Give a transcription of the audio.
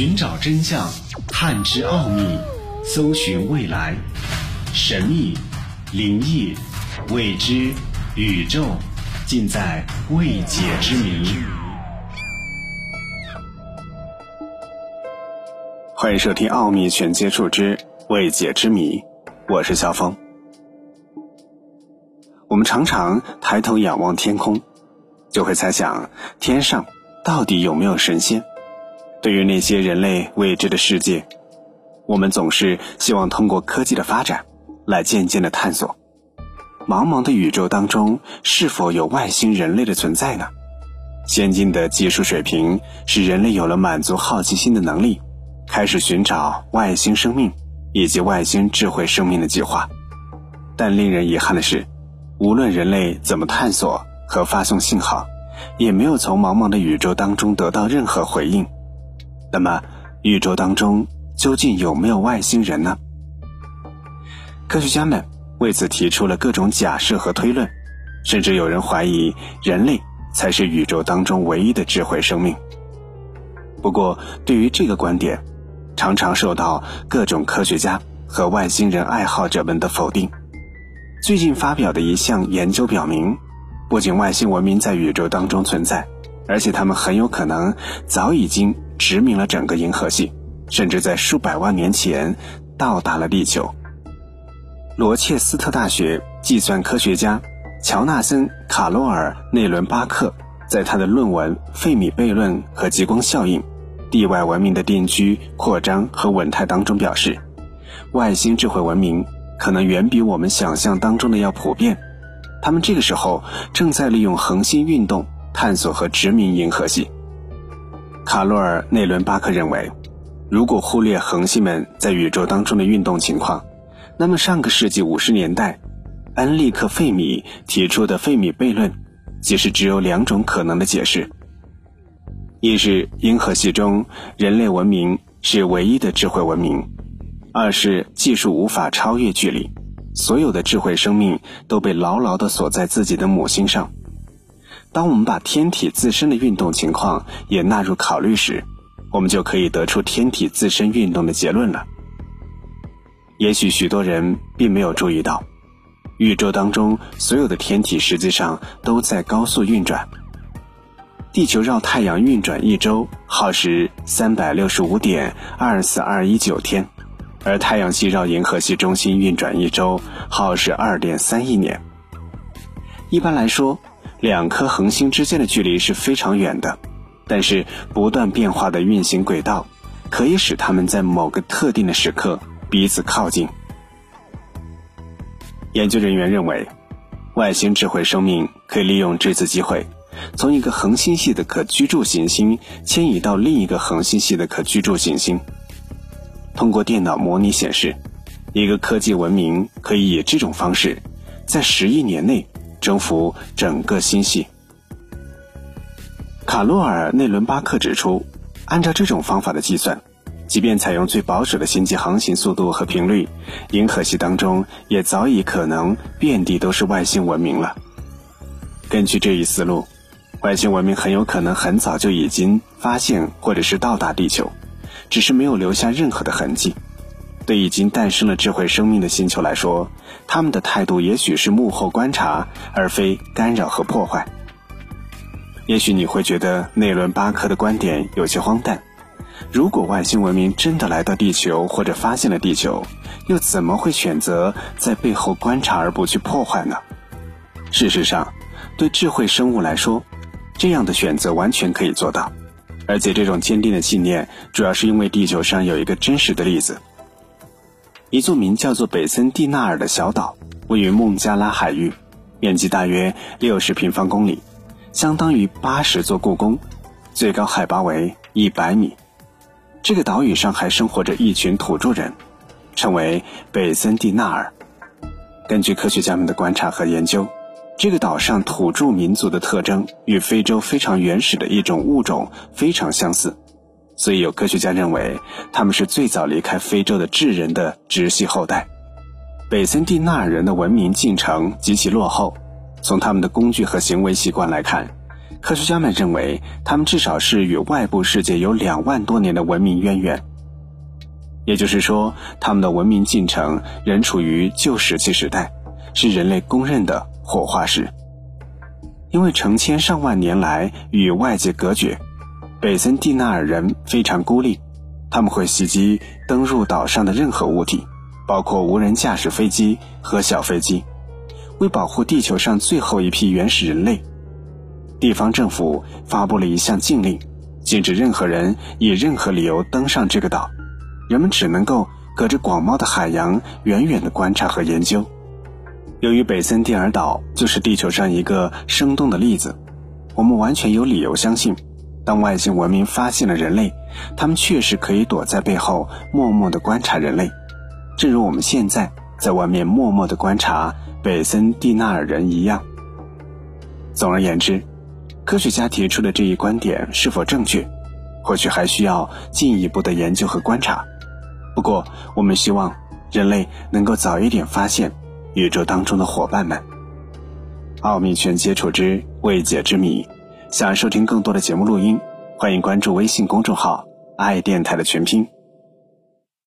寻找真相，探知奥秘，搜寻未来，神秘、灵异、未知、宇宙，尽在未解之谜。欢迎收听《奥秘全接触之未解之谜》，我是肖峰。我们常常抬头仰望天空，就会猜想天上到底有没有神仙。对于那些人类未知的世界，我们总是希望通过科技的发展来渐渐的探索。茫茫的宇宙当中，是否有外星人类的存在呢？先进的技术水平使人类有了满足好奇心的能力，开始寻找外星生命以及外星智慧生命的计划。但令人遗憾的是，无论人类怎么探索和发送信号，也没有从茫茫的宇宙当中得到任何回应。那么，宇宙当中究竟有没有外星人呢？科学家们为此提出了各种假设和推论，甚至有人怀疑人类才是宇宙当中唯一的智慧生命。不过，对于这个观点，常常受到各种科学家和外星人爱好者们的否定。最近发表的一项研究表明，不仅外星文明在宇宙当中存在，而且他们很有可能早已经。殖民了整个银河系，甚至在数百万年前到达了地球。罗切斯特大学计算科学家乔纳森·卡罗尔·内伦巴克在他的论文《费米悖论和极光效应：地外文明的定居、扩张和稳态》当中表示，外星智慧文明可能远比我们想象当中的要普遍。他们这个时候正在利用恒星运动探索和殖民银河系。卡洛尔·内伦巴克认为，如果忽略恒星们在宇宙当中的运动情况，那么上个世纪五十年代，恩利克·费米提出的费米悖论，其实只有两种可能的解释：一是银河系中人类文明是唯一的智慧文明；二是技术无法超越距离，所有的智慧生命都被牢牢地锁在自己的母星上。当我们把天体自身的运动情况也纳入考虑时，我们就可以得出天体自身运动的结论了。也许许多人并没有注意到，宇宙当中所有的天体实际上都在高速运转。地球绕太阳运转一周耗时三百六十五点二四二一九天，而太阳系绕银河系中心运转一周耗时二点三亿年。一般来说。两颗恒星之间的距离是非常远的，但是不断变化的运行轨道可以使它们在某个特定的时刻彼此靠近。研究人员认为，外星智慧生命可以利用这次机会，从一个恒星系的可居住行星迁移到另一个恒星系的可居住行星。通过电脑模拟显示，一个科技文明可以以这种方式，在十亿年内。征服整个星系。卡洛尔·内伦巴克指出，按照这种方法的计算，即便采用最保守的星际航行速度和频率，银河系当中也早已可能遍地都是外星文明了。根据这一思路，外星文明很有可能很早就已经发现或者是到达地球，只是没有留下任何的痕迹。对已经诞生了智慧生命的星球来说，他们的态度也许是幕后观察，而非干扰和破坏。也许你会觉得内伦巴克的观点有些荒诞。如果外星文明真的来到地球或者发现了地球，又怎么会选择在背后观察而不去破坏呢？事实上，对智慧生物来说，这样的选择完全可以做到。而且这种坚定的信念，主要是因为地球上有一个真实的例子。一座名叫做北森蒂纳尔的小岛，位于孟加拉海域，面积大约六十平方公里，相当于八十座故宫，最高海拔为一百米。这个岛屿上还生活着一群土著人，称为北森蒂纳尔。根据科学家们的观察和研究，这个岛上土著民族的特征与非洲非常原始的一种物种非常相似。所以有科学家认为，他们是最早离开非洲的智人的直系后代。北森蒂纳尔人的文明进程极其落后，从他们的工具和行为习惯来看，科学家们认为，他们至少是与外部世界有两万多年的文明渊源。也就是说，他们的文明进程仍处于旧石器时代，是人类公认的火化石。因为成千上万年来与外界隔绝，北森蒂纳尔人非常孤立，他们会袭击登陆岛上的任何物体，包括无人驾驶飞机和小飞机。为保护地球上最后一批原始人类，地方政府发布了一项禁令，禁止任何人以任何理由登上这个岛。人们只能够隔着广袤的海洋远远的观察和研究。由于北森蒂尔岛就是地球上一个生动的例子，我们完全有理由相信，当外星文明发现了人类，他们确实可以躲在背后默默的观察人类，正如我们现在在外面默默的观察北森蒂纳尔人一样。总而言之，科学家提出的这一观点是否正确，或许还需要进一步的研究和观察。不过，我们希望人类能够早一点发现宇宙当中的伙伴们。奥秘全接触之未解之谜，想收听更多的节目录音，欢迎关注微信公众号“爱电台”的全拼。